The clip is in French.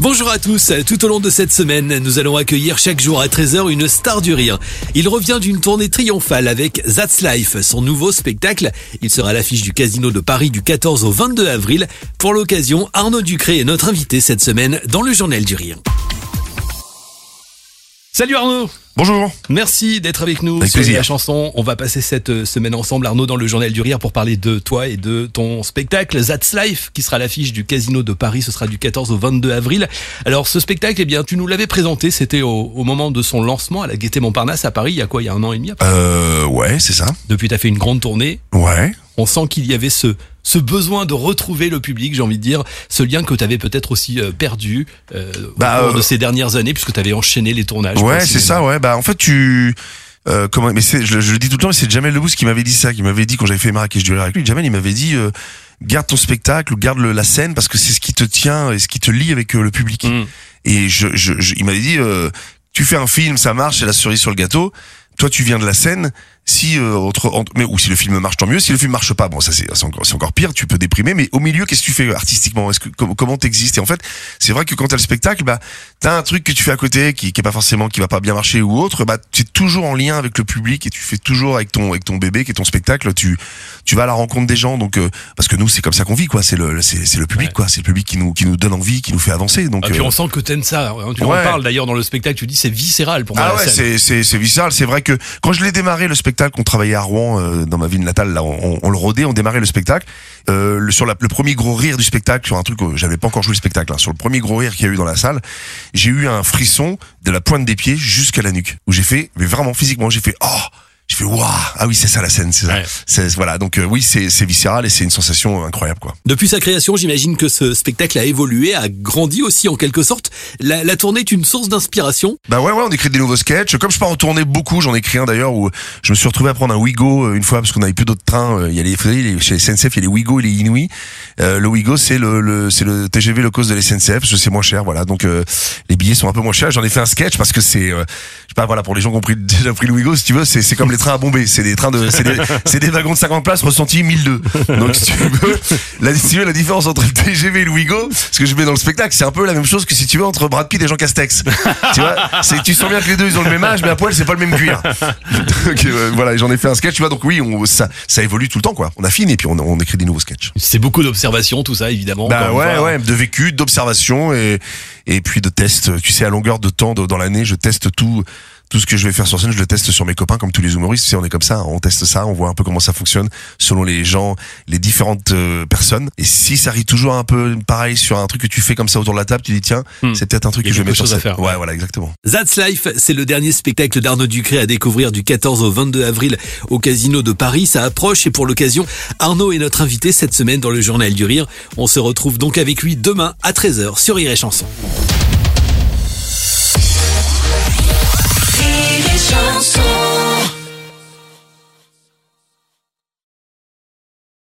Bonjour à tous, tout au long de cette semaine, nous allons accueillir chaque jour à 13h une star du rire. Il revient d'une tournée triomphale avec That's Life, son nouveau spectacle. Il sera à l'affiche du Casino de Paris du 14 au 22 avril. Pour l'occasion, Arnaud Ducré est notre invité cette semaine dans le Journal du Rire. Salut Arnaud Bonjour. Merci d'être avec nous Avec sur plaisir. la chanson. On va passer cette euh, semaine ensemble, Arnaud, dans le Journal du Rire pour parler de toi et de ton spectacle That's Life, qui sera l'affiche du Casino de Paris. Ce sera du 14 au 22 avril. Alors, ce spectacle, eh bien, tu nous l'avais présenté. C'était au, au moment de son lancement à la Gaîté Montparnasse à Paris. Il y a quoi Il y a un an et demi. à Euh, ouais, c'est ça. Depuis, tu as fait une grande tournée. Ouais. On sent qu'il y avait ce, ce besoin de retrouver le public, j'ai envie de dire, ce lien que tu avais peut-être aussi euh, perdu euh, Bah, au cours euh, de ces dernières années, puisque tu avais enchaîné les tournages. Ouais, c'est ça, ouais. Bah, en fait, tu, euh, comment, mais c'est, je, je le dis tout le temps, mais c'est Jamel Debbouze qui m'avait dit ça, qui m'avait dit quand j'avais fait Marrakech du Rire avec lui. Jamel, il m'avait dit, euh, garde ton spectacle, ou garde le- la scène, parce que c'est ce qui te tient et ce qui te lie avec euh, le public. Mm. Et je, je, je- il m'avait dit, euh, tu fais un film, ça marche, c'est la cerise sur le gâteau. Toi, tu viens de la scène. Si euh, entre, entre- mais ou si le film marche, tant mieux. Si le film marche pas, bon, ça c'est c'est encore, encore pire. Tu peux déprimer. Mais au milieu, qu'est-ce que tu fais artistiquement? Est-ce que com- comment t'existes? Et en fait, c'est vrai que quand t'as le spectacle, bah t'as un truc que tu fais à côté qui, qui est pas forcément, qui va pas bien marcher ou autre. Bah tu es toujours en lien avec le public et tu fais toujours avec ton avec ton bébé qui est ton spectacle. Tu tu vas à la rencontre des gens. Donc euh, parce que nous, c'est comme ça qu'on vit, quoi. C'est le c'est le public, Ouais. quoi. C'est le public qui nous qui nous donne envie, qui nous fait avancer. Donc Ah, puis euh, on sent que t'aimes ça. hein. Tu en parles d'ailleurs dans le spectacle. Tu dis c'est viscéral pour moi. Ah ouais, c'est viscéral. C'est vrai que quand je l'ai démarré le spectacle, on travaillait à Rouen euh, dans ma ville natale. Là, on, on- on le rodait, on démarrait le spectacle. Euh, le, sur la- le premier gros rire du spectacle, sur un truc, j'avais pas encore joué le spectacle. hein, sur le premier gros rire qu'il y a eu dans la salle, j'ai eu un frisson de la pointe des pieds jusqu'à la nuque, où j'ai fait, mais vraiment physiquement, j'ai fait oh. J'ai fait waouh ah oui c'est ça la scène c'est ça Ouais. C'est- voilà donc euh, oui c'est c'est viscéral et c'est une sensation incroyable quoi Depuis sa création, j'imagine que ce spectacle a évolué, a grandi aussi en quelque sorte. La, la tournée est une source d'inspiration. Bah ouais, ouais, on écrit des nouveaux sketchs. Comme je pars en tournée beaucoup, j'en ai écrit un d'ailleurs où je me suis retrouvé à prendre un Wigo euh, une fois parce qu'on avait plus d'autres trains. Euh, Il y a les, vous savez, les- chez SNCF, il y a les Wigo et les Inouï. Euh, le Wigo, c'est le, le c'est le TGV low cost de la SNCF, que c'est moins cher, voilà. Donc euh, les billets sont un peu moins chers. J'en ai fait un sketch parce que c'est, euh, je sais pas, voilà, pour les gens qui ont pris, déjà pris le Wigo, si tu veux, c'est c'est comme les trains à Bombay. C'est des trains de, c'est des, wagons de 50 places ressentis 1002. Donc si tu veux, la, si tu veux, la différence entre le TGV et le Wigo, ce que je mets dans le spectacle, c'est un peu la même chose que si tu veux entre Brad Pitt et Jean Castex. tu vois, c'est tu sens bien que les deux ils ont le même âge, mais à poil c'est pas le même cuir. donc euh, voilà, j'en ai fait un sketch, tu vois. Donc oui, on, ça, ça évolue tout le temps, quoi. On affine et puis on, on écrit des nouveaux sketchs. C'est beaucoup d'observations, tout ça évidemment. Bah ouais, ouais, de vécu, d'observation et et puis de tests. Tu sais, à longueur de temps de- dans l'année, je teste tout. Tout ce que je vais faire sur scène, je le teste sur mes copains, comme tous les humoristes. Tu sais, on est comme ça, on teste ça, on voit un peu comment ça fonctionne selon les gens, les différentes euh, personnes. Et si ça arrive toujours un peu pareil sur un truc que tu fais comme ça autour de la table, tu dis tiens, Hmm. c'est peut-être un truc que je vais mettre sur à scène. faire. Ouais, voilà, exactement. That's Life, c'est le dernier spectacle d'Arnaud Ducré à découvrir du 14 au 22 avril au Casino de Paris. Ça approche et pour l'occasion, Arnaud est notre invité cette semaine dans le Journal du Rire. On se retrouve donc avec lui demain à 13h sur. Rire et chanson